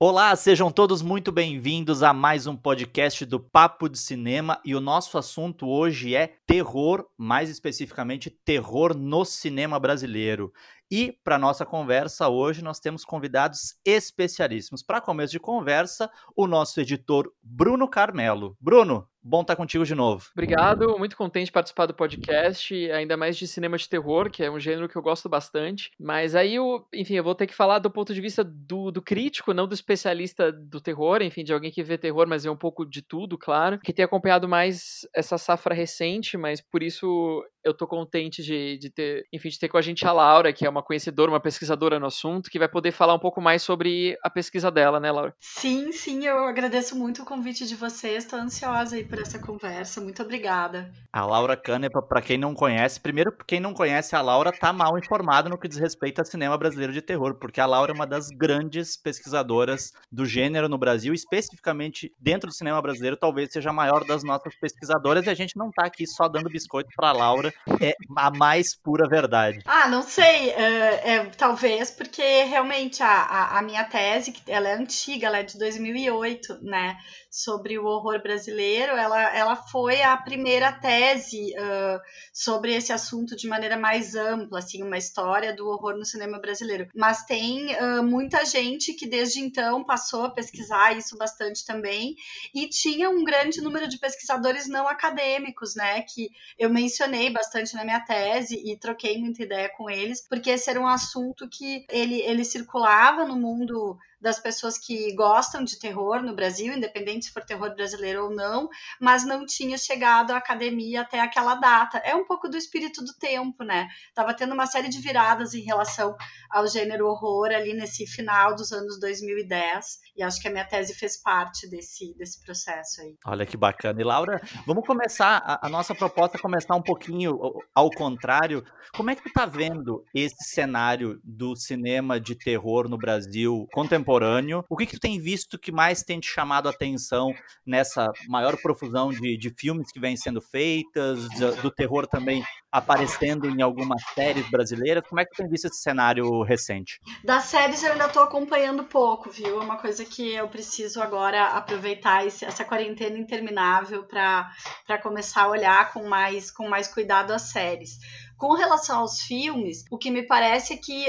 Olá, sejam todos muito bem-vindos a mais um podcast do Papo de Cinema e o nosso assunto hoje é terror, mais especificamente terror no cinema brasileiro. E para nossa conversa hoje nós temos convidados especialíssimos. Para começo de conversa, o nosso editor Bruno Carmelo. Bruno, bom estar contigo de novo. Obrigado, muito contente de participar do podcast, ainda mais de cinema de terror, que é um gênero que eu gosto bastante. Mas aí, eu, enfim, eu vou ter que falar do ponto de vista do, do crítico, não do especialista do terror, enfim, de alguém que vê terror, mas vê um pouco de tudo, claro. Que tem acompanhado mais essa safra recente, mas por isso eu tô contente de, de ter, enfim, de ter com a gente a Laura, que é uma conhecedora, uma pesquisadora no assunto, que vai poder falar um pouco mais sobre a pesquisa dela, né, Laura? Sim, sim, eu agradeço muito o convite de vocês, tô ansiosa aí por essa conversa, muito obrigada. A Laura Canepa, para quem não conhece, primeiro, quem não conhece a Laura tá mal informado no que diz respeito ao cinema brasileiro de terror, porque a Laura é uma das grandes pesquisadoras do gênero no Brasil, especificamente dentro do cinema brasileiro, talvez seja a maior das nossas pesquisadoras, e a gente não tá aqui só dando biscoito pra Laura, é a mais pura verdade? Ah, não sei. É, é, talvez porque realmente a, a, a, minha tese, ela é antiga, ela é de 2008, né? Sobre o horror brasileiro, ela, ela foi a primeira tese uh, sobre esse assunto de maneira mais ampla, assim, uma história do horror no cinema brasileiro. Mas tem uh, muita gente que desde então passou a pesquisar isso bastante também, e tinha um grande número de pesquisadores não acadêmicos, né? Que eu mencionei bastante na minha tese e troquei muita ideia com eles, porque esse era um assunto que ele, ele circulava no mundo das pessoas que gostam de terror no Brasil, independente se for terror brasileiro ou não, mas não tinha chegado à academia até aquela data. É um pouco do espírito do tempo, né? Tava tendo uma série de viradas em relação ao gênero horror ali nesse final dos anos 2010, e acho que a minha tese fez parte desse, desse processo aí. Olha que bacana. E Laura, vamos começar, a, a nossa proposta é começar um pouquinho ao contrário. Como é que tu tá vendo esse cenário do cinema de terror no Brasil contemporâneo? Contemporâneo. O que, que tu tem visto que mais tem te chamado a atenção nessa maior profusão de, de filmes que vêm sendo feitas, do terror também aparecendo em algumas séries brasileiras? Como é que tu tem visto esse cenário recente? Das séries eu ainda estou acompanhando pouco, viu? É uma coisa que eu preciso agora aproveitar esse, essa quarentena interminável para começar a olhar com mais, com mais cuidado as séries. Com relação aos filmes, o que me parece é que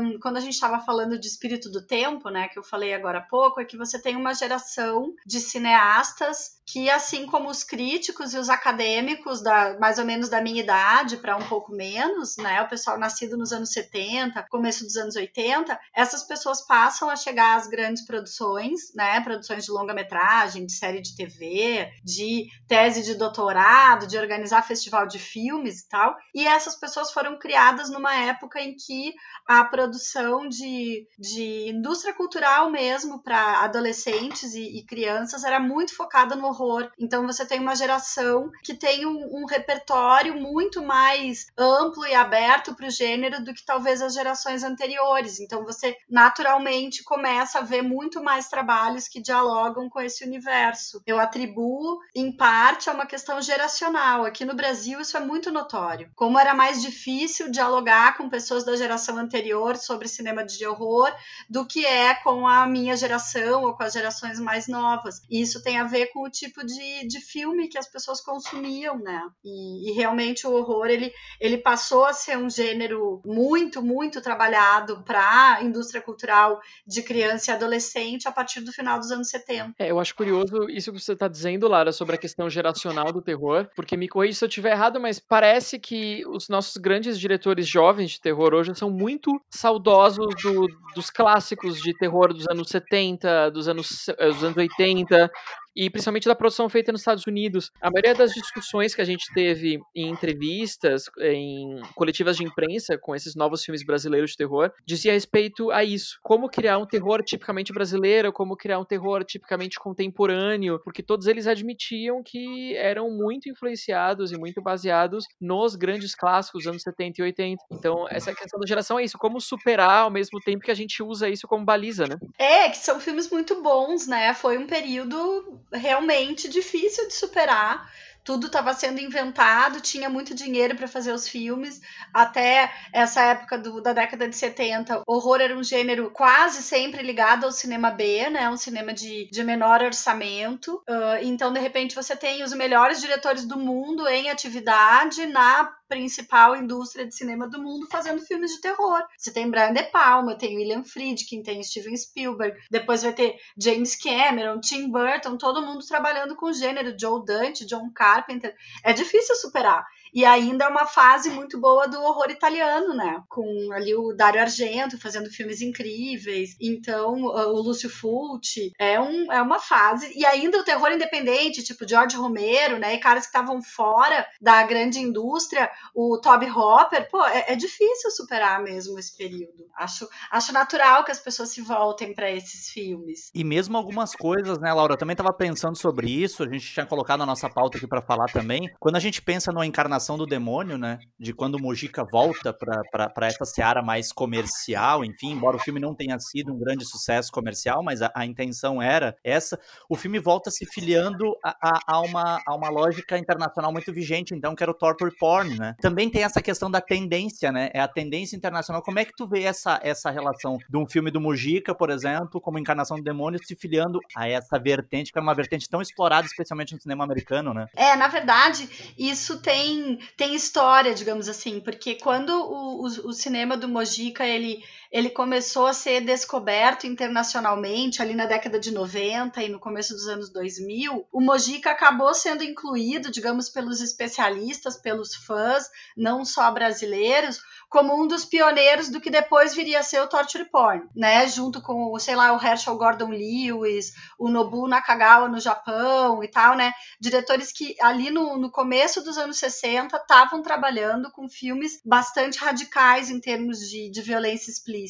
um, quando a gente estava falando de espírito do tempo, né, que eu falei agora há pouco, é que você tem uma geração de cineastas que, assim como os críticos e os acadêmicos da mais ou menos da minha idade para um pouco menos, né, o pessoal nascido nos anos 70, começo dos anos 80, essas pessoas passam a chegar às grandes produções, né, produções de longa-metragem, de série de TV, de tese de doutorado, de organizar festival de filmes e tal, e essas pessoas foram criadas numa época em que a produção de, de indústria cultural mesmo para adolescentes e, e, crianças era muito focada no horror. Então você tem uma geração que tem um, um repertório muito mais amplo e aberto para o gênero do que talvez as gerações anteriores. Então você naturalmente começa a ver muito mais trabalhos que dialogam com esse universo. Eu atribuo, em parte, a uma questão geracional. Aqui no Brasil isso é muito notório. Como era mais difícil dialogar com pessoas da geração anterior sobre cinema de horror do que é com a minha geração ou com as gerações mais novas. E isso tem a ver com o tipo de, de filme que as pessoas consumiam, né? E, e realmente o horror ele, ele passou a ser um gênero muito, muito trabalhado para a indústria cultural de criança e adolescente a partir do final dos anos 70. É, eu acho curioso isso que você está dizendo, Lara, sobre a questão geracional do terror, porque me corrija se eu estiver errado, mas parece que os nossos grandes diretores jovens de terror hoje são muito saudosos do, dos clássicos de terror dos anos 70, dos anos, eh, dos anos 80, e principalmente da produção feita nos Estados Unidos. A maioria das discussões que a gente teve em entrevistas, em coletivas de imprensa com esses novos filmes brasileiros de terror, dizia respeito a isso. Como criar um terror tipicamente brasileiro, como criar um terror tipicamente contemporâneo, porque todos eles admitiam que eram muito influenciados e muito baseados nos grandes clássicos dos anos 70 e 80. Então, essa questão da geração é isso, como superar ao mesmo tempo que a gente usa isso como baliza, né? É, que são filmes muito bons, né? Foi um período realmente difícil de superar tudo estava sendo inventado, tinha muito dinheiro para fazer os filmes. Até essa época do, da década de 70, horror era um gênero quase sempre ligado ao cinema B, né? Um cinema de, de menor orçamento. Uh, então, de repente, você tem os melhores diretores do mundo em atividade na principal indústria de cinema do mundo fazendo filmes de terror. Você tem Brian De Palma, tem William Friedkin, tem Steven Spielberg, depois vai ter James Cameron, Tim Burton, todo mundo trabalhando com gênero, Joe Dante, John Carpenter. É difícil superar. E ainda é uma fase muito boa do horror italiano, né? Com ali o Dario Argento fazendo filmes incríveis. Então, o Lúcio Fulci. É, um, é uma fase. E ainda o terror independente, tipo George Romero, né? E caras que estavam fora da grande indústria. O Toby Hopper. Pô, é, é difícil superar mesmo esse período. Acho, acho natural que as pessoas se voltem para esses filmes. E mesmo algumas coisas, né, Laura? Eu também estava pensando sobre isso. A gente tinha colocado na nossa pauta aqui para falar também. Quando a gente pensa numa encarnação do demônio, né? De quando o Mujica volta para essa seara mais comercial, enfim, embora o filme não tenha sido um grande sucesso comercial, mas a, a intenção era essa. O filme volta se filiando a, a, a, uma, a uma lógica internacional muito vigente, então, que era o torture porn, né? Também tem essa questão da tendência, né? É a tendência internacional. Como é que tu vê essa, essa relação de um filme do Mujica, por exemplo, como Encarnação do Demônio, se filiando a essa vertente, que é uma vertente tão explorada, especialmente no cinema americano, né? É, na verdade, isso tem tem, história, digamos assim, porque quando o, o, o cinema do Mojica ele, ele começou a ser descoberto internacionalmente ali na década de 90 e no começo dos anos 2000, o Mojica acabou sendo incluído, digamos, pelos especialistas, pelos fãs, não só brasileiros, como um dos pioneiros do que depois viria a ser o torture porn, né? Junto com, sei lá, o Herschel Gordon Lewis, o Nobu Nakagawa no Japão e tal, né? Diretores que ali no, no começo dos anos 60 estavam trabalhando com filmes bastante radicais em termos de, de violência explícita.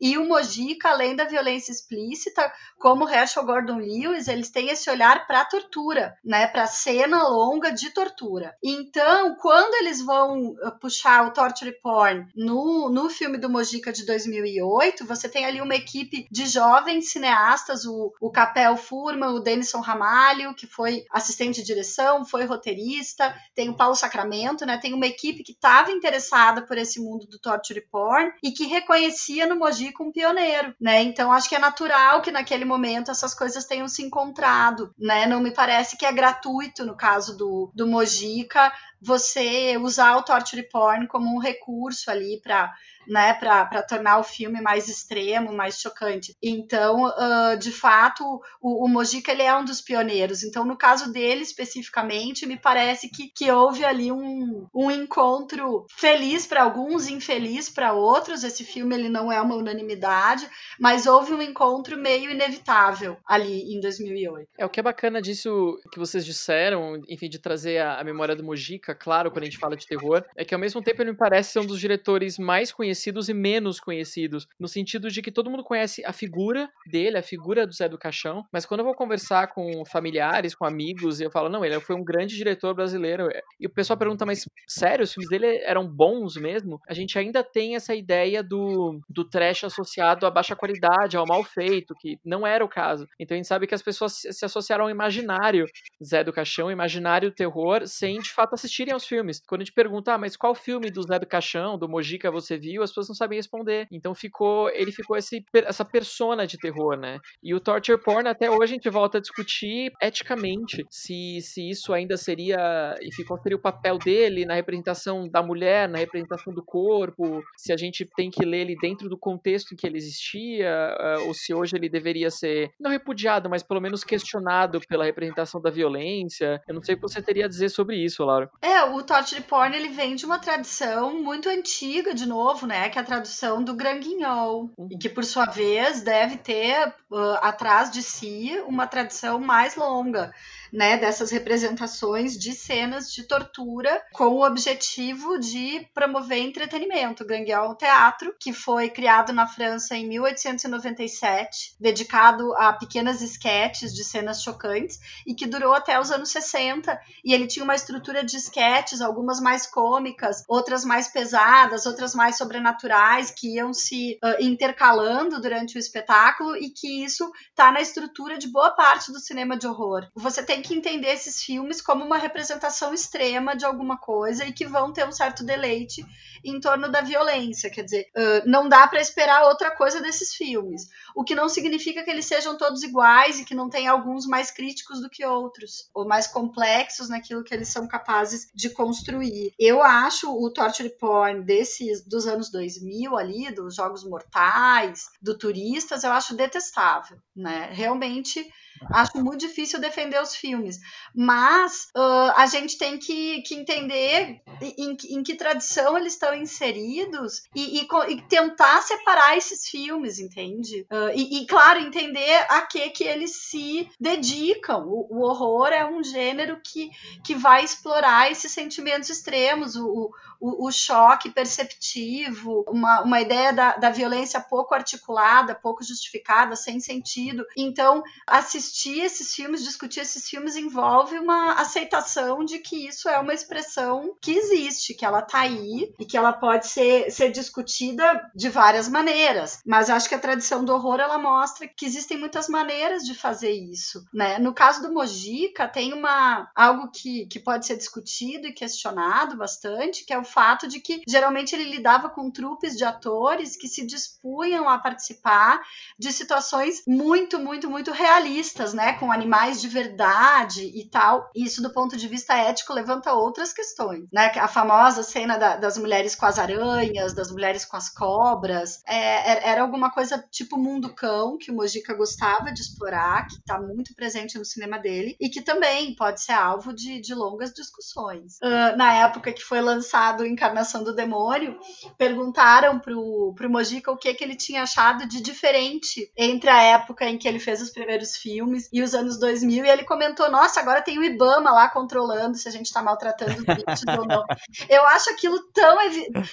E o Mojica, além da violência explícita, como Herschel Gordon Lewis, eles têm esse olhar para tortura, né? Para cena longa de tortura. Então, quando eles vão uh, puxar o torture porn no, no filme do Mojica de 2008, você tem ali uma equipe de jovens cineastas, o, o Capel Furman, o Denison Ramalho, que foi assistente de direção, foi roteirista, tem o Paulo Sacramento, né? Tem uma equipe que estava interessada por esse mundo do torture porn e que reconhecia no Mojica um pioneiro, né? Então acho que é natural que naquele momento essas coisas tenham se encontrado, né? Não me parece que é gratuito no caso do, do Mojica você usar o torture porn como um recurso ali para né, para tornar o filme mais extremo, mais chocante. Então, uh, de fato, o, o Mojica ele é um dos pioneiros. Então, no caso dele especificamente, me parece que, que houve ali um, um encontro feliz para alguns, infeliz para outros. Esse filme ele não é uma unanimidade, mas houve um encontro meio inevitável ali em 2008. É o que é bacana disso que vocês disseram, enfim, de trazer a, a memória do Mojica, claro, quando a gente fala de terror, é que ao mesmo tempo ele me parece ser um dos diretores mais conhecidos e menos conhecidos, no sentido de que todo mundo conhece a figura dele, a figura do Zé do Caixão, mas quando eu vou conversar com familiares, com amigos, e eu falo, não, ele foi um grande diretor brasileiro, e o pessoal pergunta, mas sério, os filmes dele eram bons mesmo? A gente ainda tem essa ideia do, do trash associado à baixa qualidade, ao mal feito, que não era o caso. Então a gente sabe que as pessoas se associaram ao imaginário Zé do Caixão, imaginário terror, sem de fato assistirem aos filmes. Quando a gente pergunta, ah, mas qual filme do Zé do Caixão, do Mojica você viu? as pessoas não sabem responder. Então ficou, ele ficou esse, essa persona de terror, né? E o torture porn até hoje a gente volta a discutir eticamente se, se isso ainda seria, enfim, qual seria o papel dele na representação da mulher, na representação do corpo, se a gente tem que ler ele dentro do contexto em que ele existia, uh, ou se hoje ele deveria ser, não repudiado, mas pelo menos questionado pela representação da violência. Eu não sei o que você teria a dizer sobre isso, Laura. É, o torture porn ele vem de uma tradição muito antiga, de novo, né? que é a tradução do Granguinhol, uhum. e que por sua vez deve ter uh, atrás de si uma tradição mais longa né, dessas representações de cenas de tortura com o objetivo de promover entretenimento. Gangue é um teatro que foi criado na França em 1897, dedicado a pequenas esquetes de cenas chocantes e que durou até os anos 60. E ele tinha uma estrutura de esquetes, algumas mais cômicas, outras mais pesadas, outras mais sobrenaturais, que iam se uh, intercalando durante o espetáculo e que isso está na estrutura de boa parte do cinema de horror. Você tem que entender esses filmes como uma representação extrema de alguma coisa e que vão ter um certo deleite em torno da violência. Quer dizer, uh, não dá para esperar outra coisa desses filmes. O que não significa que eles sejam todos iguais e que não tem alguns mais críticos do que outros, ou mais complexos naquilo que eles são capazes de construir. Eu acho o torture porn desses dos anos 2000 ali, dos Jogos Mortais, do Turistas, eu acho detestável, né? Realmente Acho muito difícil defender os filmes. Mas uh, a gente tem que, que entender em, em, que tradição eles estão inseridos e, e, e, tentar separar esses filmes, entende? Uh, e, e, claro, entender a que, que eles se dedicam. O, o, horror é um gênero que, que vai explorar esses sentimentos extremos, o, o, o choque perceptivo, uma, uma ideia da, da violência pouco articulada, pouco justificada, sem sentido. Então, assistir esses filmes, discutir esses filmes, envolve uma aceitação de que isso é uma expressão que existe, que ela tá aí e que ela pode ser, ser discutida de várias maneiras. Mas acho que a tradição do horror ela mostra que existem muitas maneiras de fazer isso. Né? No caso do Mojica, tem uma algo que, que pode ser discutido e questionado bastante, que é o fato de que geralmente ele lidava com trupes de atores que se dispunham a participar de situações muito, muito, muito realistas, né? Com animais de verdade e tal. Isso, do ponto de vista ético, levanta outras questões, né? A famosa cena da, das mulheres com as aranhas, das mulheres com as cobras, é, era alguma coisa tipo mundo cão, que o Mojica gostava de explorar, que está muito presente no cinema dele, e que também pode ser alvo de, de longas discussões. Uh, na época que foi lançado do Encarnação do Demônio, perguntaram pro, pro Mojica o que, que ele tinha achado de diferente entre a época em que ele fez os primeiros filmes e os anos 2000, e ele comentou, nossa, agora tem o Ibama lá controlando se a gente tá maltratando os bichos ou não. Eu acho aquilo tão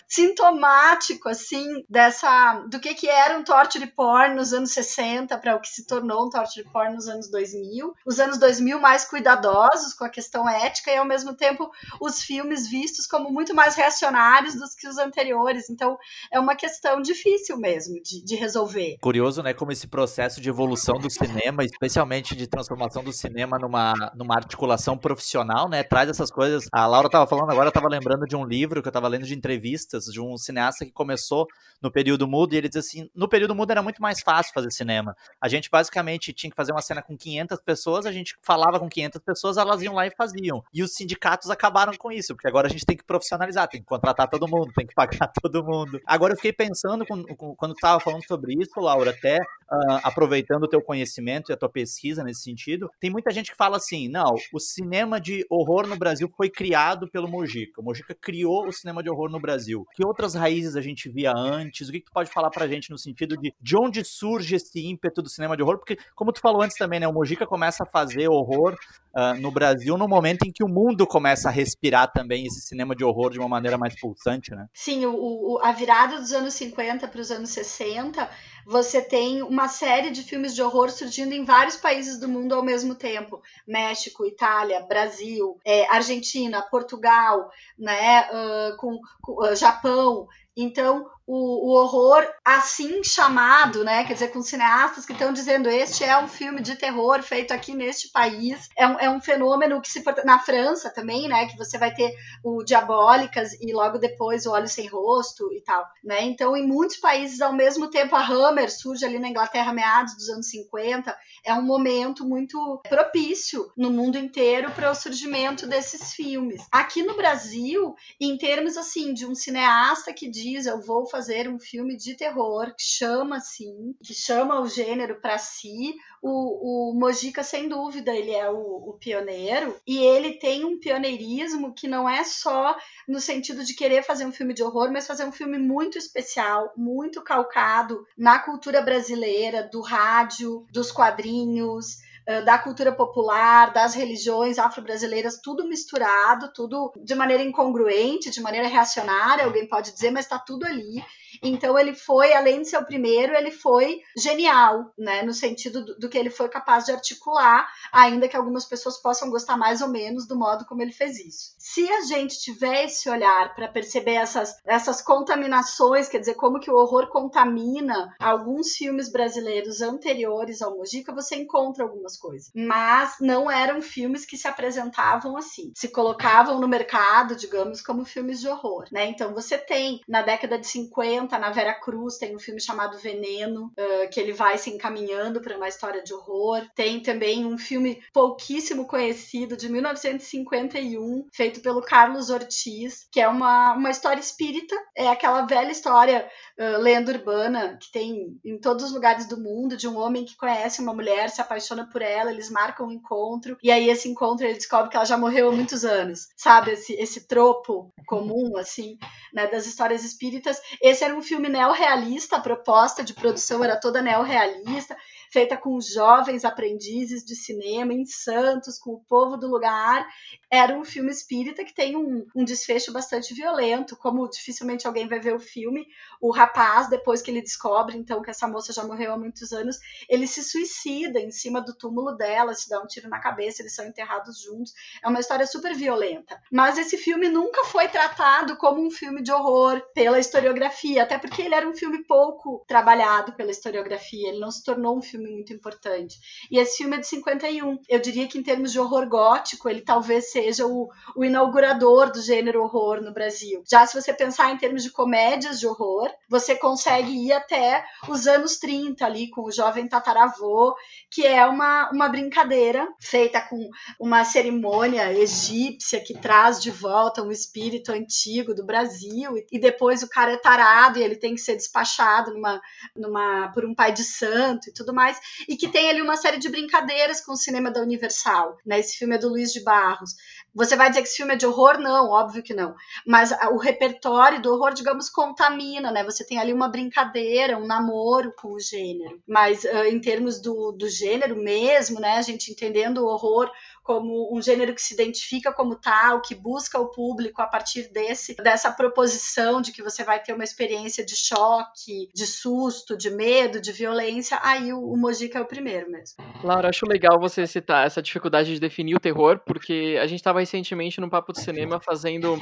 sintomático, assim, dessa, do que que era um torture porn nos anos 60 para o que se tornou um torture porn nos anos 2000. Os anos 2000 mais cuidadosos com a questão ética e, ao mesmo tempo, os filmes vistos como muito mais reacionários dos que os anteriores. Então, é uma questão difícil mesmo de, de resolver. Curioso, né, como esse processo de evolução do cinema, especialmente de transformação do cinema numa, numa articulação profissional, né, traz essas coisas. A Laura estava falando agora, eu estava lembrando de um livro que eu estava lendo de entrevistas de um cineasta que começou no período mudo e ele diz assim, no período mudo era muito mais fácil fazer cinema. A gente basicamente tinha que fazer uma cena com 500 pessoas, a gente falava com 500 pessoas, elas iam lá e faziam. E os sindicatos acabaram com isso, porque agora a gente tem que profissionalizar tem que contratar todo mundo, tem que pagar todo mundo. Agora eu fiquei pensando quando, quando tu estava falando sobre isso, Laura, até uh, aproveitando o teu conhecimento e a tua pesquisa nesse sentido, tem muita gente que fala assim, não, o cinema de horror no Brasil foi criado pelo Mojica. O Mojica criou o cinema de horror no Brasil. Que outras raízes a gente via antes? O que, que tu pode falar pra gente no sentido de de onde surge esse ímpeto do cinema de horror? Porque, como tu falou antes também, né, o Mojica começa a fazer horror uh, no Brasil no momento em que o mundo começa a respirar também esse cinema de horror de uma maneira mais pulsante, né? Sim, o, o a virada dos anos 50 para os anos 60, você tem uma série de filmes de horror surgindo em vários países do mundo ao mesmo tempo: México, Itália, Brasil, é, Argentina, Portugal, né, uh, com, com uh, Japão. Então, o, o, horror assim chamado, né? Quer dizer, com cineastas que estão dizendo este é um filme de terror feito aqui neste país. É um, é um fenômeno que se na França também, né? Que você vai ter o Diabólicas e logo depois o Olho Sem Rosto e tal, né? Então, em muitos países ao mesmo tempo a Hammer surge ali na Inglaterra meados dos anos 50. É um momento muito propício no mundo inteiro para o surgimento desses filmes. Aqui no Brasil, em termos assim de um cineasta que diz eu vou fazer fazer um filme de terror que chama assim, que chama o gênero para si. O, o Mojica, sem dúvida, ele é o, o pioneiro e ele tem um pioneirismo que não é só no sentido de querer fazer um filme de horror, mas fazer um filme muito especial, muito calcado na cultura brasileira, do rádio, dos quadrinhos da cultura popular, das religiões afro-brasileiras, tudo misturado, tudo de maneira incongruente, de maneira reacionária, alguém pode dizer, mas está tudo ali. Então ele foi, além de ser o primeiro, ele foi genial, né? No sentido do, do que ele foi capaz de articular, ainda que algumas pessoas possam gostar mais ou menos do modo como ele fez isso. Se a gente tiver esse olhar para perceber essas, essas contaminações, quer dizer, como que o horror contamina alguns filmes brasileiros anteriores ao Mojica, você encontra algumas coisas. Mas não eram filmes que se apresentavam assim. Se colocavam no mercado, digamos, como filmes de horror, né? Então você tem, na década de 50, na Vera Cruz, tem um filme chamado Veneno, uh, que ele vai se encaminhando para uma história de horror. Tem também um filme pouquíssimo conhecido, de 1951, feito pelo Carlos Ortiz, que é uma, uma história espírita. É aquela velha história, uh, lenda urbana, que tem em todos os lugares do mundo, de um homem que conhece uma mulher, se apaixona por eles marcam um encontro, e aí esse encontro ele descobre que ela já morreu há muitos anos. Sabe, esse, esse tropo comum, assim, né, das histórias espíritas. Esse era um filme neorrealista, a proposta de produção era toda neorrealista feita com jovens aprendizes de cinema em Santos, com o povo do lugar. Era um filme espírita que tem um, um desfecho bastante violento, como dificilmente alguém vai ver o filme. O rapaz, depois que ele descobre, então, que essa moça já morreu há muitos anos, ele se suicida em cima do túmulo dela, se dá um tiro na cabeça, eles são enterrados juntos. É uma história super violenta. Mas esse filme nunca foi tratado como um filme de horror pela historiografia, até porque ele era um filme pouco trabalhado pela historiografia, ele não se tornou um filme filme muito importante. E esse filme é de 51. Eu diria que, em termos de horror gótico, ele talvez seja o, o inaugurador do gênero horror no Brasil. Já se você pensar em termos de comédias de horror, você consegue ir até os anos 30 ali com o jovem tataravô, que é uma, uma brincadeira feita com uma cerimônia egípcia que traz de volta um espírito antigo do Brasil e depois o cara é tarado e ele tem que ser despachado numa, numa por um pai de santo e tudo mais mais, e que tem ali uma série de brincadeiras com o cinema da Universal. Né? Esse filme é do Luiz de Barros. Você vai dizer que esse filme é de horror? Não, óbvio que não. Mas o repertório do horror, digamos, contamina, né? Você tem ali uma brincadeira, um namoro com o gênero. Mas uh, em termos do, do gênero mesmo, né? A gente entendendo o horror como um gênero que se identifica como tal, que busca o público a partir desse dessa proposição de que você vai ter uma experiência de choque, de susto, de medo, de violência, aí o, o Mojica é o primeiro mesmo. Laura, acho legal você citar essa dificuldade de definir o terror, porque a gente estava recentemente no Papo de Cinema fazendo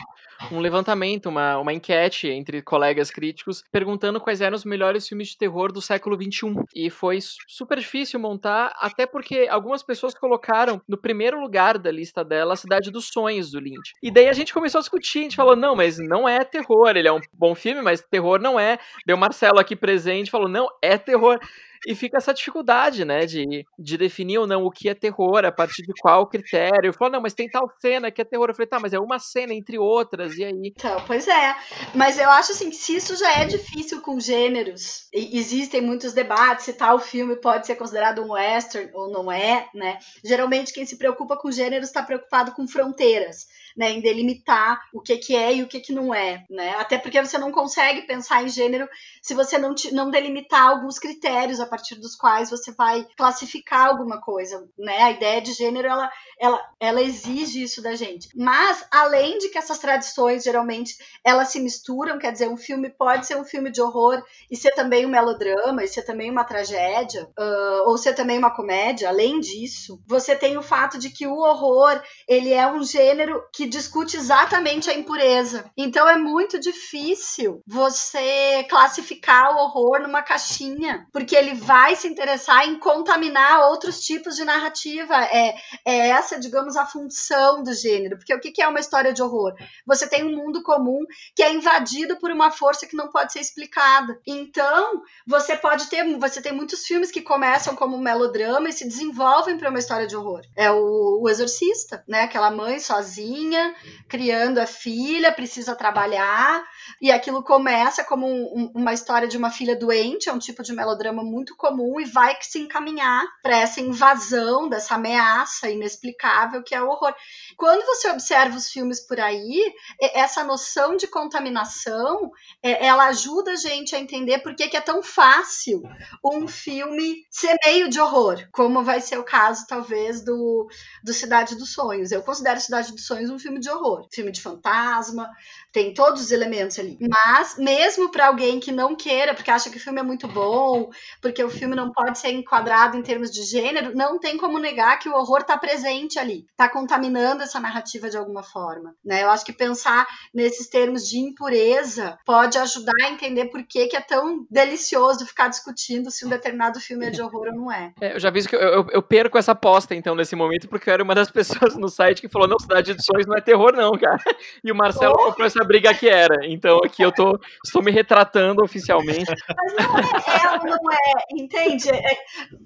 um levantamento, uma, uma enquete entre colegas críticos, perguntando quais eram os melhores filmes de terror do século XXI. E foi super difícil montar, até porque algumas pessoas colocaram no primeiro primeiro lugar da lista dela a Cidade dos Sonhos do Lynch. E daí a gente começou a discutir, a gente falou, não, mas não é terror, ele é um bom filme, mas terror não é. Deu Marcelo aqui presente falou, não, é terror. E fica essa dificuldade, né, de, de definir ou não o que é terror, a partir de qual critério. Falou, não, mas tem tal cena que é terror. Eu falei, tá, mas é uma cena entre outras, e aí? Então, pois é. Mas eu acho assim que se isso já é difícil com gêneros, existem muitos debates se tal filme pode ser considerado um western ou não é, né? Geralmente quem se preocupa com gêneros está preocupado com fronteiras né, em delimitar o que, que é e o que, que não é, né? Até porque você não consegue pensar em gênero se você não, te, não delimitar alguns critérios a partir dos quais você vai classificar alguma coisa, né? A ideia de gênero, ela, ela, ela exige isso da gente. Mas, além de que essas tradições, geralmente, elas se misturam, quer dizer, um filme pode ser um filme de horror e ser também um melodrama, e ser também uma tragédia, uh, ou ser também uma comédia, além disso, você tem o fato de que o horror, ele é um gênero que discute exatamente a impureza. Então é muito difícil você classificar o horror numa caixinha, porque ele vai se interessar em contaminar outros tipos de narrativa. É, é essa, digamos, a função do gênero. Porque o que é uma história de horror? Você tem um mundo comum que é invadido por uma força que não pode ser explicada. Então, você pode ter, você tem muitos filmes que começam como melodrama e se desenvolvem para uma história de horror. É o, o Exorcista, né? Aquela mãe sozinha criando a filha, precisa trabalhar, e aquilo começa como um, uma história de uma filha doente, é um tipo de melodrama muito comum, e vai se encaminhar para essa invasão, dessa ameaça inexplicável que é o horror. Quando você observa os filmes por aí, essa noção de contaminação, ela ajuda a gente a entender por que, que é tão fácil um filme ser meio de horror, como vai ser o caso, talvez, do, do Cidade dos Sonhos. Eu considero Cidade dos Sonhos um filme filme de horror. Filme de fantasma, tem todos os elementos ali. Mas, mesmo para alguém que não queira, porque acha que o filme é muito bom, porque o filme não pode ser enquadrado em termos de gênero, não tem como negar que o horror está presente ali, está contaminando essa narrativa de alguma forma. Né? Eu acho que pensar nesses termos de impureza pode ajudar a entender por que, que é tão delicioso ficar discutindo se um determinado filme é de horror ou não é. é eu já vi que eu, eu, eu, perco essa aposta, então, nesse momento, porque eu era uma das pessoas no site que falou: não, Cidade de Sonhos não é terror, não, cara. E o Marcelo oh. comprou essa briga que era. Então aqui eu tô, estou me retratando oficialmente. Mas não é, é não é, entende? É,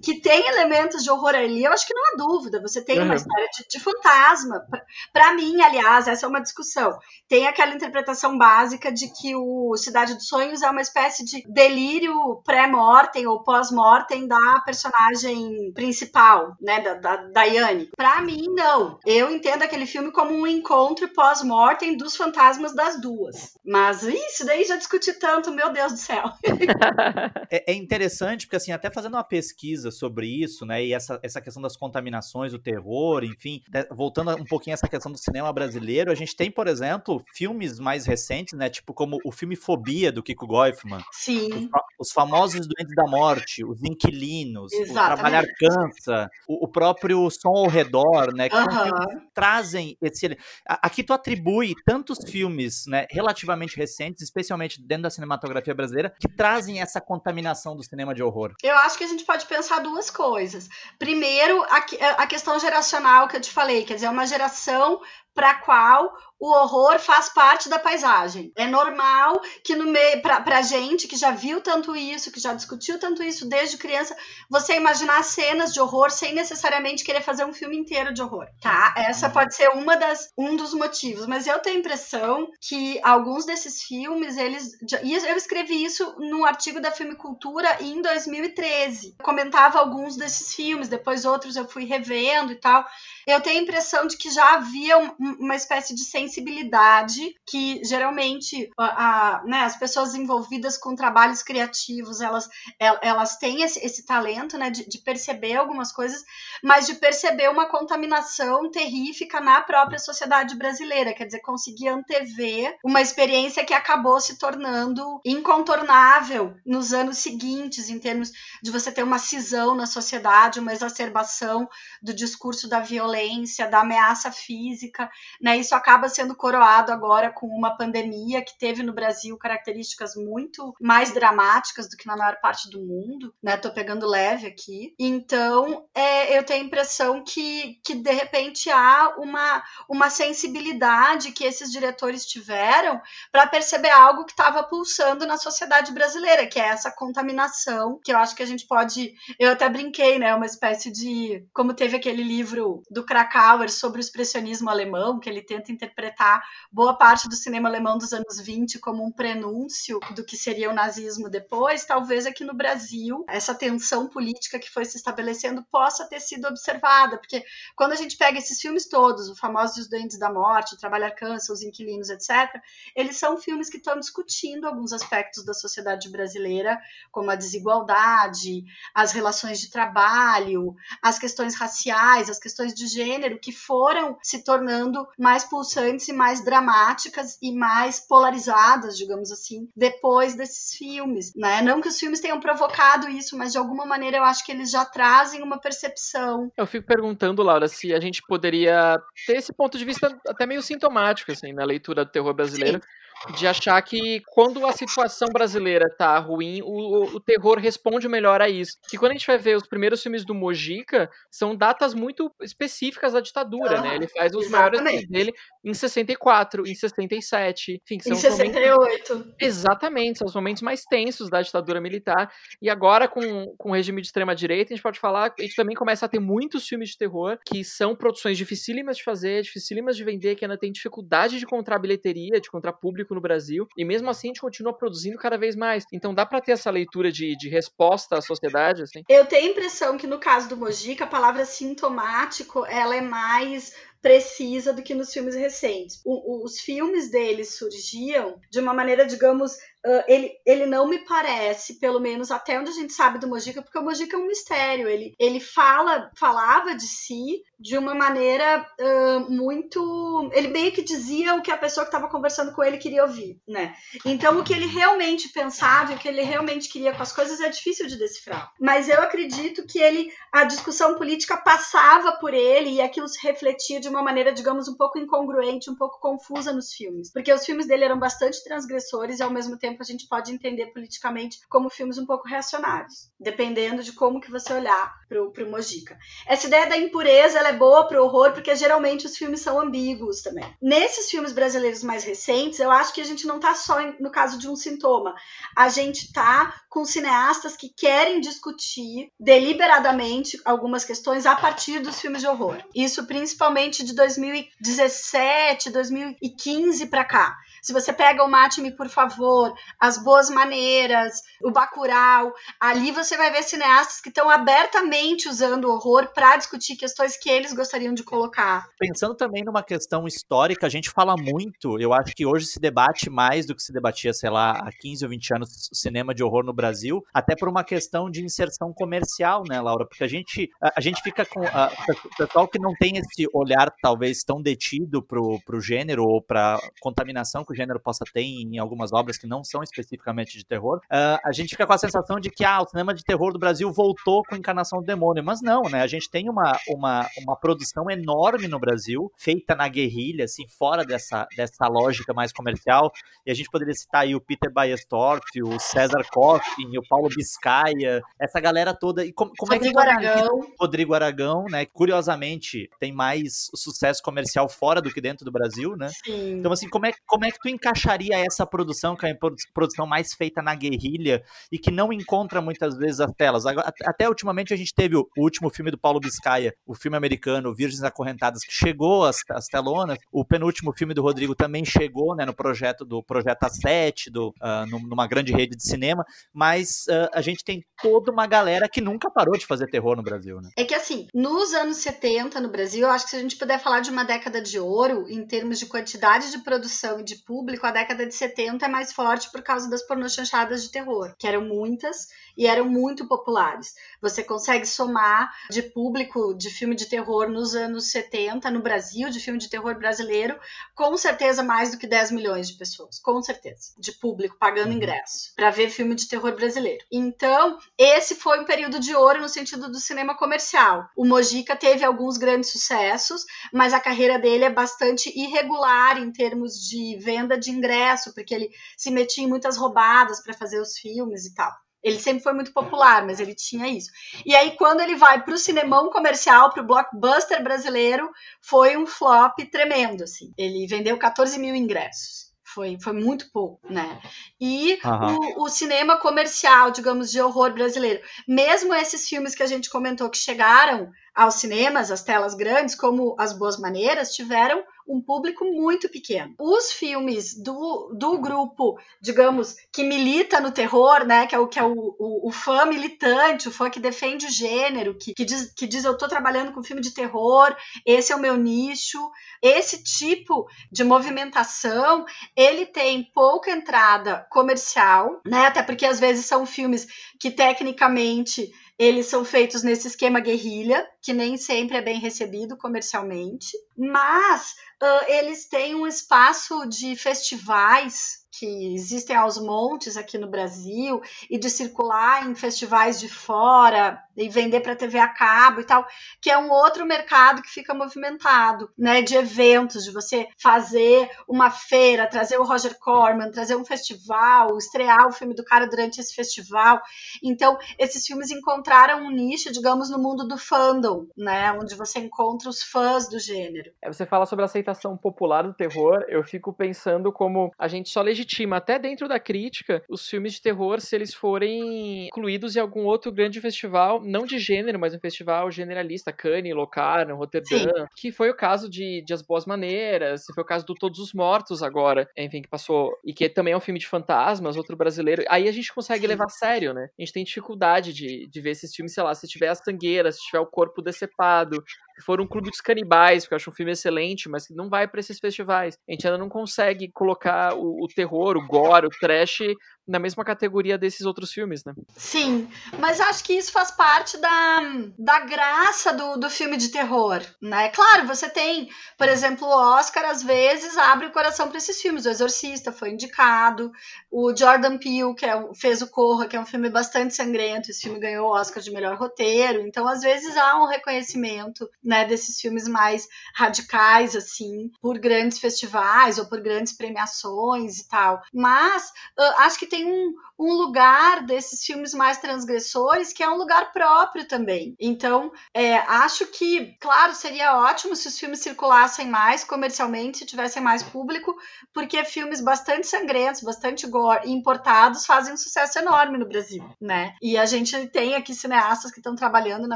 que tem elementos de horror ali, eu acho que não há dúvida. Você tem uhum. uma história de, de fantasma. Para mim, aliás, essa é uma discussão. Tem aquela interpretação básica de que o Cidade dos Sonhos é uma espécie de delírio pré-mortem ou pós-mortem da personagem principal, né, da, da Daiane. Para mim, não. Eu entendo aquele filme como um encontro pós-mortem dos fantasmas das duas. Mas isso daí já discuti tanto, meu Deus do céu. é, é, interessante, porque assim, até fazendo uma pesquisa sobre isso, né, e essa, essa questão das contaminações, o terror, enfim, voltando um pouquinho a essa questão do cinema brasileiro, a gente tem, por exemplo, filmes mais recentes, né, tipo como o filme Fobia, do Kiko Goifman. Sim. Os, os famosos Doentes da Morte, Os Inquilinos, Exatamente. o Trabalhar Cansa, o, o, próprio Som ao Redor, né, que uhum. trazem esse... Aqui tu atribui tantos filmes, né, relativamente recentes, especialmente dentro da cinematografia brasileira, que trazem essa contaminação do cinema de horror? Eu acho que a gente pode pensar duas coisas. Primeiro, a, a questão geracional que eu te falei, quer dizer, uma geração para a qual o horror faz parte da paisagem. É normal que no meio para a gente que já viu tanto isso, que já discutiu tanto isso desde criança, você imaginar cenas de horror sem necessariamente querer fazer um filme inteiro de horror, tá? Essa uhum. pode ser uma das um dos motivos, mas eu tenho a impressão que alguns desses filmes eles e eu escrevi isso num artigo da Filme Cultura em 2013. Eu comentava alguns desses filmes, depois outros eu fui revendo e tal. Eu tenho a impressão de que já havia uma espécie de sensibilidade que geralmente a, a, né, as pessoas envolvidas com trabalhos criativos elas, elas têm esse, esse talento né, de, de, perceber algumas coisas, mas de perceber uma contaminação terrífica na própria sociedade brasileira, quer dizer, conseguir antever uma experiência que acabou se tornando incontornável nos anos seguintes, em termos de você ter uma cisão na sociedade, uma exacerbação do discurso da violência, da ameaça física, né? Isso acaba sendo coroado agora com uma pandemia que teve no Brasil características muito mais dramáticas do que na maior parte do mundo, né? Tô pegando leve aqui. Então, é, eu tenho a impressão que, que de repente há uma, uma sensibilidade que esses diretores tiveram para perceber algo que estava pulsando na sociedade brasileira, que é essa contaminação, que eu acho que a gente pode. Eu até brinquei, né? Uma espécie de. Como teve aquele livro do Krakauer sobre o expressionismo alemão, que ele tenta interpretar boa parte do cinema alemão dos anos 20 como um prenúncio do que seria o nazismo depois, talvez aqui no Brasil essa tensão política que foi se estabelecendo possa ter sido observada, porque quando a gente pega esses filmes todos, o famoso Os Doentes da Morte, o Trabalhar Cansa, Os Inquilinos, etc., eles são filmes que estão discutindo alguns aspectos da sociedade brasileira, como a desigualdade, as relações de trabalho, as questões raciais, as questões de gênero, que foram se tornando mais pulsantes e mais dramáticas e mais polarizadas, digamos assim, depois desses filmes, né? Não que os filmes tenham provocado isso, mas de alguma maneira eu acho que eles já trazem uma percepção. Eu fico perguntando, Laura, se a gente poderia ter esse ponto de vista até meio sintomático, assim, na leitura do terror brasileiro. Sim de achar que quando a situação brasileira tá ruim, o, o, terror responde melhor a isso. Que quando a gente vai ver os primeiros filmes do Mojica, são datas muito específicas da ditadura, ah, né? Ele faz os exatamente. maiores dele em 64, em 67, enfim, são em 68. Momentos... Exatamente, são os momentos mais tensos da ditadura militar. E agora, com, com o regime de extrema-direita, a gente pode falar, a gente também começa a ter muitos filmes de terror que são produções dificílimas de fazer, dificílimas de vender, que ainda tem dificuldade de encontrar bilheteria, de encontrar público público no Brasil, e mesmo assim a gente continua produzindo cada vez mais. Então dá para ter essa leitura de, de resposta à sociedade, assim? Eu tenho a impressão que no caso do Mojica, a palavra sintomático, ela é mais precisa do que nos filmes recentes. O, os filmes deles surgiam de uma maneira, digamos, uh, ele, ele não me parece, pelo menos até onde a gente sabe do Mojica, porque o Mojica é um mistério. Ele, ele fala, falava de si de uma maneira uh, muito. Ele meio que dizia o que a pessoa que estava conversando com ele queria ouvir, né? Então, o que ele realmente pensava, o que ele realmente queria com as coisas é difícil de decifrar. Mas eu acredito que ele, a discussão política passava por ele e aquilo se refletia de uma maneira, digamos, um pouco incongruente, um pouco confusa nos filmes. Porque os filmes dele eram bastante transgressores e, ao mesmo tempo, a gente pode entender politicamente como filmes um pouco reacionários, dependendo de como que você olhar pro, pro Mojica. Essa ideia da impureza, ela é boa pro horror, porque geralmente os filmes são ambíguos também. Nesses filmes brasileiros mais recentes, eu acho que a gente não tá só no caso de um sintoma. A gente tá com cineastas que querem discutir deliberadamente algumas questões a partir dos filmes de horror. Isso principalmente de 2017, 2015 para cá. Se você pega o Mate-me, por favor, As Boas Maneiras, o Bacurau, ali você vai ver cineastas que estão abertamente usando o horror para discutir questões que eles gostariam de colocar. Pensando também numa questão histórica, a gente fala muito, eu acho que hoje se debate mais do que se debatia, sei lá, há 15 ou 20 anos, cinema de horror no Brasil, até por uma questão de inserção comercial, né, Laura? Porque a gente, a, a gente fica com. A, o pessoal que não tem esse olhar, talvez, tão detido pro, pro gênero ou pra contaminação que o gênero possa ter em algumas obras que não especificamente de terror, uh, a gente fica com a sensação de que ah, o cinema de terror do Brasil voltou com a encarnação do demônio. Mas não, né? A gente tem uma, uma, uma produção enorme no Brasil, feita na guerrilha, assim, fora dessa, dessa lógica mais comercial. E a gente poderia citar aí o Peter Bayerstorff, o César Coffin, o Paulo Biscaia, essa galera toda. E como, como Rodrigo é que Aragão. Rodrigo Aragão, né? Curiosamente, tem mais sucesso comercial fora do que dentro do Brasil, né? Sim. Então, assim, como é, como é que tu encaixaria essa produção, que é a produção mais feita na guerrilha e que não encontra muitas vezes as telas? Até ultimamente a gente teve o último filme do Paulo Biscaia, o filme americano Virgens Acorrentadas, que chegou às, às telonas. O penúltimo filme do Rodrigo também chegou, né, no projeto do Projeto A7, do, uh, numa grande rede de cinema, mas uh, a gente tem toda uma galera que nunca parou de fazer terror no Brasil, né? É que assim, nos anos 70 no Brasil, eu acho que se a gente puder falar de uma década de ouro, em termos de quantidade de produção e de público, a década de 70 é mais forte por causa das pornochanchadas de terror, que eram muitas e eram muito populares. Você consegue somar de público de filme de terror nos anos 70 no Brasil, de filme de terror brasileiro, com certeza mais do que 10 milhões de pessoas, com certeza, de público pagando uhum. ingresso para ver filme de terror brasileiro. Então, esse foi um período de ouro no sentido do cinema comercial. O Mojica teve alguns grandes sucessos, mas a carreira dele é bastante irregular em termos de venda de ingresso, porque ele se metia em muitas roubadas para fazer os filmes e tal. Ele sempre foi muito popular, mas ele tinha isso. E aí, quando ele vai para o cinemão comercial, para o blockbuster brasileiro, foi um flop tremendo, assim. Ele vendeu 14 mil ingressos. Foi, foi muito pouco, né? E uhum. o, o, cinema comercial, digamos, de horror brasileiro. Mesmo esses filmes que a gente comentou que chegaram aos cinemas, às telas grandes, como As Boas Maneiras, tiveram um público muito pequeno. Os filmes do, do grupo, digamos, que milita no terror, né, que é o que é o, o, o fã militante, o fã que defende o gênero, que, que, diz, que diz eu estou trabalhando com filme de terror, esse é o meu nicho. Esse tipo de movimentação, ele tem pouca entrada comercial, né, até porque às vezes são filmes que tecnicamente eles são feitos nesse esquema guerrilha, que nem sempre é bem recebido comercialmente, mas uh, eles têm um espaço de festivais que existem aos montes aqui no Brasil e de circular em festivais de fora e vender para TV a cabo e tal, que é um outro mercado que fica movimentado, né, de eventos, de você fazer uma feira, trazer o Roger Corman, trazer um festival, estrear o filme do cara durante esse festival. Então, esses filmes encontraram um nicho, digamos, no mundo do fandom, né, onde você encontra os fãs do gênero. É, você fala sobre a aceitação popular do terror, eu fico pensando como a gente só legitima até dentro da crítica os filmes de terror se eles forem incluídos em algum outro grande festival, não de gênero, mas um festival generalista, Cannes, Locarno, Rotterdam, Sim. que foi o caso de, de As Boas Maneiras, foi o caso do Todos os Mortos agora, enfim, que passou, e que também é um filme de fantasmas, outro brasileiro. Aí a gente consegue Sim. levar a sério, né? A gente tem dificuldade de, de ver esses filmes, sei lá, se tiver as tangueiras, se tiver o corpo decepado, Se for um clube dos canibais, que eu acho um filme excelente, mas que não vai para esses festivais. A gente ainda não consegue colocar o, o terror, o gore, o trash na mesma categoria desses outros filmes, né? Sim, mas acho que isso faz parte da, da graça do, do filme de terror, né? Claro, você tem, por exemplo, o Oscar às vezes abre o coração para esses filmes. O Exorcista foi indicado, o Jordan Peele, que é, fez o Corra, que é um filme bastante sangrento, esse filme ganhou o Oscar de melhor roteiro. Então, às vezes há um reconhecimento, né, desses filmes mais radicais assim, por grandes festivais ou por grandes premiações e tal. Mas uh, acho que tem um, um lugar desses filmes mais transgressores que é um lugar próprio também. Então, é, acho que, claro, seria ótimo se os filmes circulassem mais comercialmente, se tivessem mais público, porque filmes bastante sangrentos, bastante gore, importados, fazem um sucesso enorme no Brasil, né? E a gente tem aqui cineastas que estão trabalhando na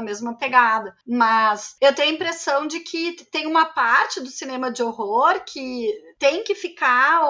mesma pegada. Mas eu tenho impressão de que tem uma parte do cinema de horror que tem que ficar,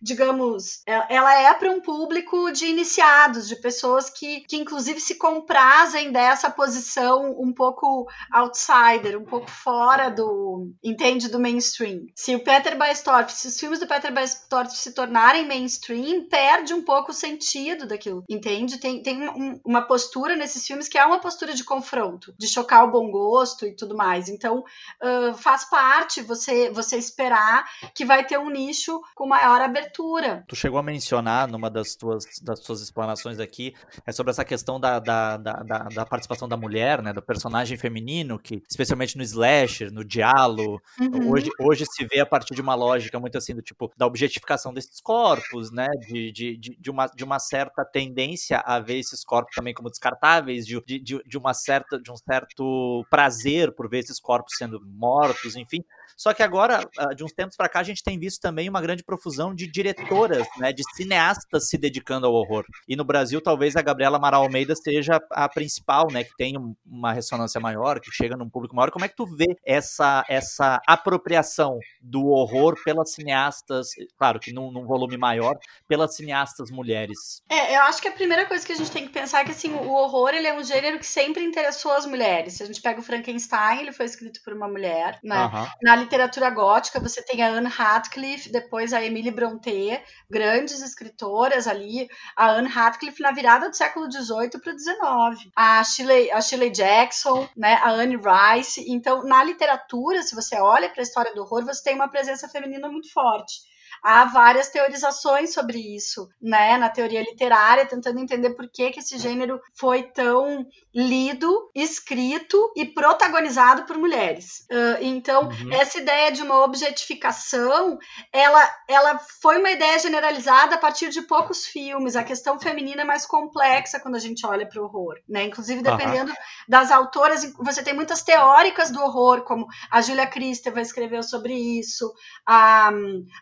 digamos, é, ela é para um público de iniciados, de pessoas que, que inclusive se comprazem dessa posição um pouco outsider, um pouco fora do, entende, do mainstream. Se o Peter Baestorff, se os filmes do Peter Baestorff se tornarem mainstream, perde um pouco o sentido daquilo, entende? Tem, tem um, uma postura nesses filmes que é uma postura de confronto, de chocar o bom gosto e tudo mais. Então, uh, faz parte você, você esperar que vai ter um nicho com maior abertura. Tu chegou a mencionar numa das tuas, das tuas explanações aqui, é sobre essa questão da, da, da, da, participação da mulher, né, do personagem feminino, que especialmente no slasher, no diálogo, uhum. hoje, hoje se vê a partir de uma lógica muito assim, do tipo, da objetificação desses corpos, né, de, de, de, de uma, de uma certa tendência a ver esses corpos também como descartáveis, de, de, de, uma certa, de um certo prazer por ver esses corpos sendo mortos, enfim, só que agora, ah, de uns tempos para cá, a gente tem visto também uma grande profusão de diretoras, né, de cineastas se dedicando ao horror. E no Brasil, talvez a Gabriela Amaral Almeida seja a principal, né, que tem uma ressonância maior, que chega num público maior. Como é que tu vê essa, essa apropriação do horror pelas cineastas, claro que num, num volume maior, pelas cineastas mulheres? É, eu acho que a primeira coisa que a gente tem que pensar é que assim, o horror ele é um gênero que sempre interessou as mulheres. Se a gente pega o Frankenstein, ele foi escrito por uma mulher, né? Uhum. Na literatura gótica, você tem a Anne Radcliffe, depois a Emily Brontë, grandes escritoras ali. A Anne Radcliffe na virada do século XVIII para o XIX. A Shirley, a Shirley Jackson, né, a Anne Rice. Então, na literatura, se você olha para a história do horror, você tem uma presença feminina muito forte há várias teorizações sobre isso, né, na teoria literária, tentando entender por que, que esse gênero foi tão lido, escrito e protagonizado por mulheres. Uh, então, uhum. essa ideia de uma objetificação, ela, ela foi uma ideia generalizada a partir de poucos filmes. A questão feminina é mais complexa quando a gente olha para o horror, né? Inclusive, dependendo uhum. das autoras, você tem muitas teóricas do horror, como a Julia Kristeva escreveu sobre isso, a,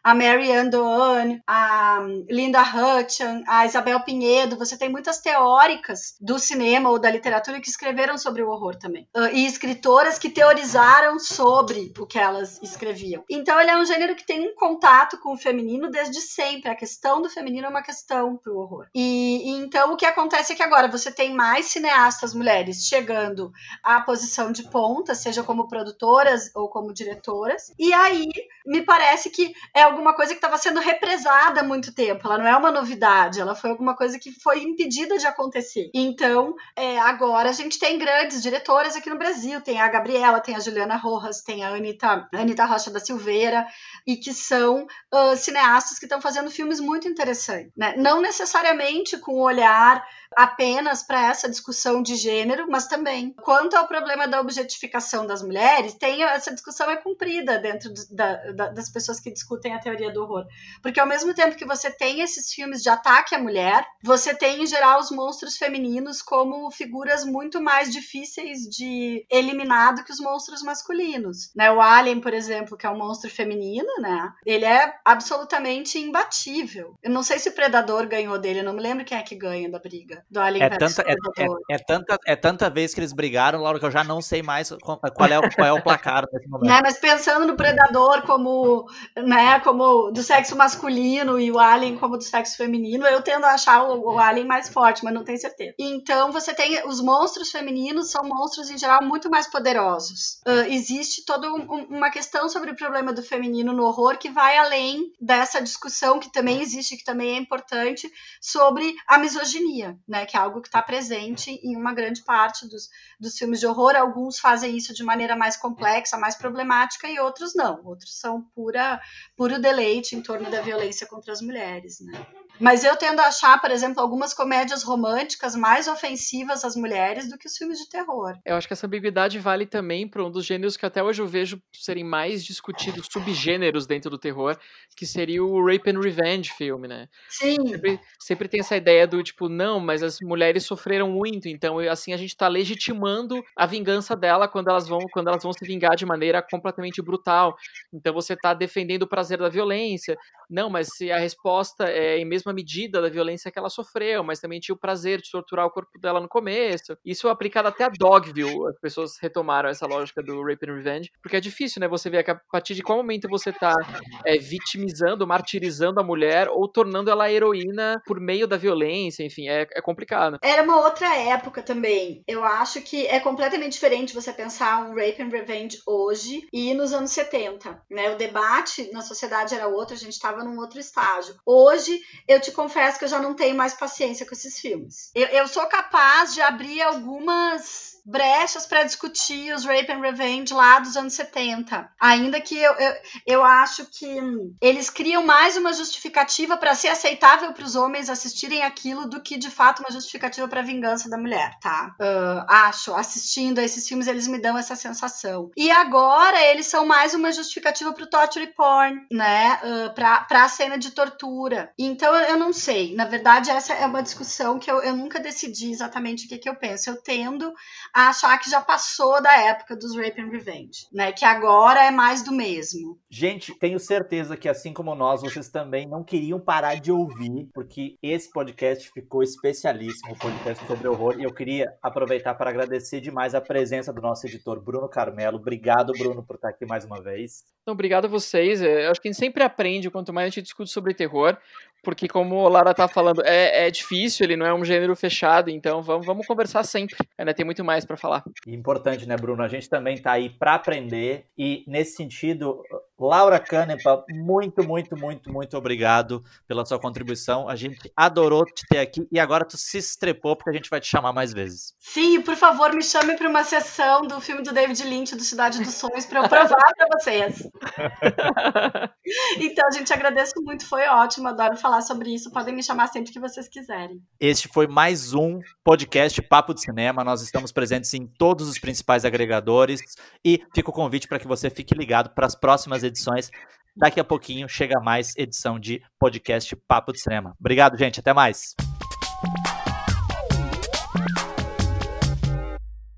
a Mary Ann Doane, a Linda Hutchan, a Isabel Pinhedo. Você tem muitas teóricas do cinema ou da literatura que escreveram sobre o horror também. Uh, e escritoras que teorizaram sobre o que elas escreviam. Então ele é um gênero que tem um contato com o feminino desde sempre. A questão do feminino é uma questão para o horror. E, e, então o que acontece é que agora você tem mais cineastas mulheres chegando à posição de ponta, seja como produtoras ou como diretoras. E aí me parece que é alguma coisa que estava sendo represada há muito tempo. Ela não é uma novidade, ela foi alguma coisa que foi impedida de acontecer. Então, é, agora a gente tem grandes diretoras aqui no Brasil. Tem a Gabriela, tem a Juliana Rojas, tem a Anitta, Anitta Rocha da Silveira, e que são uh, cineastas que estão fazendo filmes muito interessantes. Né? Não necessariamente com o olhar apenas para essa discussão de gênero, mas também quanto ao problema da objetificação das mulheres, tem essa discussão é cumprida dentro da, da, das pessoas que discutem a teoria do horror, porque ao mesmo tempo que você tem esses filmes de ataque à mulher, você tem em geral os monstros femininos como figuras muito mais difíceis de eliminar do que os monstros masculinos, né? O Alien, por exemplo, que é um monstro feminino, né? Ele é absolutamente imbatível. Eu não sei se o Predador ganhou dele, eu não me lembro quem é que ganha da briga. Do Alien é tanta, é, é, é, tanta, é tanta vez que eles brigaram, Laura, que eu já não sei mais qual é o, qual é o placar nesse momento. Né, mas pensando no Predador como, né, como do sexo masculino e o Alien como do sexo feminino, eu tendo a achar o, o Alien mais forte, mas não tenho certeza. Então você tem os monstros femininos são monstros em geral muito mais poderosos. Uh, existe toda um, uma questão sobre o problema do feminino no horror que vai além dessa discussão que também existe, que também é importante, sobre a misoginia, né? Que é algo que está presente em uma grande parte dos, dos filmes de horror. Alguns fazem isso de maneira mais complexa, mais problemática, e outros não. Outros são pura, puro deleite em torno da violência contra as mulheres, né? Mas eu tendo a achar, por exemplo, algumas comédias românticas mais ofensivas às mulheres do que os filmes de terror. Eu acho que essa ambiguidade vale também para um dos gêneros que até hoje eu vejo serem mais discutidos, subgêneros dentro do terror, que seria o Rape and Revenge filme, né? Sim. Sempre, sempre tem essa ideia do tipo, não, mas as mulheres sofreram muito, então assim a gente está legitimando a vingança dela quando elas vão quando elas vão se vingar de maneira completamente brutal. Então você está defendendo o prazer da violência. Não, mas se a resposta é mesmo mesma medida da violência que ela sofreu, mas também tinha o prazer de torturar o corpo dela no começo. Isso é aplicado até a Dogville, as pessoas retomaram essa lógica do Rape and Revenge, porque é difícil, né, você ver a partir de qual momento você tá é, vitimizando, martirizando a mulher ou tornando ela heroína por meio da violência, enfim, é, é complicado. Era uma outra época também. Eu acho que é completamente diferente você pensar um Rape and Revenge hoje e nos anos 70, né? O debate na sociedade era outro, a gente estava num outro estágio. Hoje, eu te confesso que eu já não tenho mais paciência com esses filmes. Eu, eu sou capaz de abrir algumas brechas para discutir os Rape and Revenge lá dos anos 70. Ainda que eu, eu, eu acho que eles criam mais uma justificativa para ser aceitável para os homens assistirem aquilo do que de fato uma justificativa para vingança da mulher, tá? Uh, acho, assistindo a esses filmes, eles me dão essa sensação. E agora eles são mais uma justificativa para o torture porn, né? Uh, para a cena de tortura. Então eu não sei. Na verdade, essa é uma discussão que eu, eu nunca decidi exatamente o que, que eu penso. Eu tendo a achar que já passou da época dos Rape and Revenge, né? Que agora é mais do mesmo. Gente, tenho certeza que assim como nós, vocês também não queriam parar de ouvir, porque esse podcast ficou especialíssimo, o podcast sobre horror, e eu queria aproveitar para agradecer demais a presença do nosso editor Bruno Carmelo. Obrigado, Bruno, por estar aqui mais uma vez. Então, obrigado a vocês. É, eu acho que a gente sempre aprende quanto mais a gente discute sobre terror porque como a Lara tá falando, é, é difícil, ele não é um gênero fechado, então vamos, vamos conversar sempre. Ainda tem muito mais para falar. Importante, né, Bruno? A gente também tá aí para aprender e nesse sentido, Laura Canepa, muito, muito, muito, muito obrigado pela sua contribuição. A gente adorou te ter aqui e agora tu se estrepou porque a gente vai te chamar mais vezes. Sim, por favor, me chame para uma sessão do filme do David Lynch, do Cidade dos Sonhos, para eu provar para vocês. então, a gente agradece muito, foi ótimo, adoro falar sobre isso. Podem me chamar sempre que vocês quiserem. Este foi mais um podcast Papo de Cinema. Nós estamos presentes em todos os principais agregadores e fica o convite para que você fique ligado para as próximas edições. Daqui a pouquinho chega mais edição de podcast Papo de Cinema. Obrigado, gente. Até mais.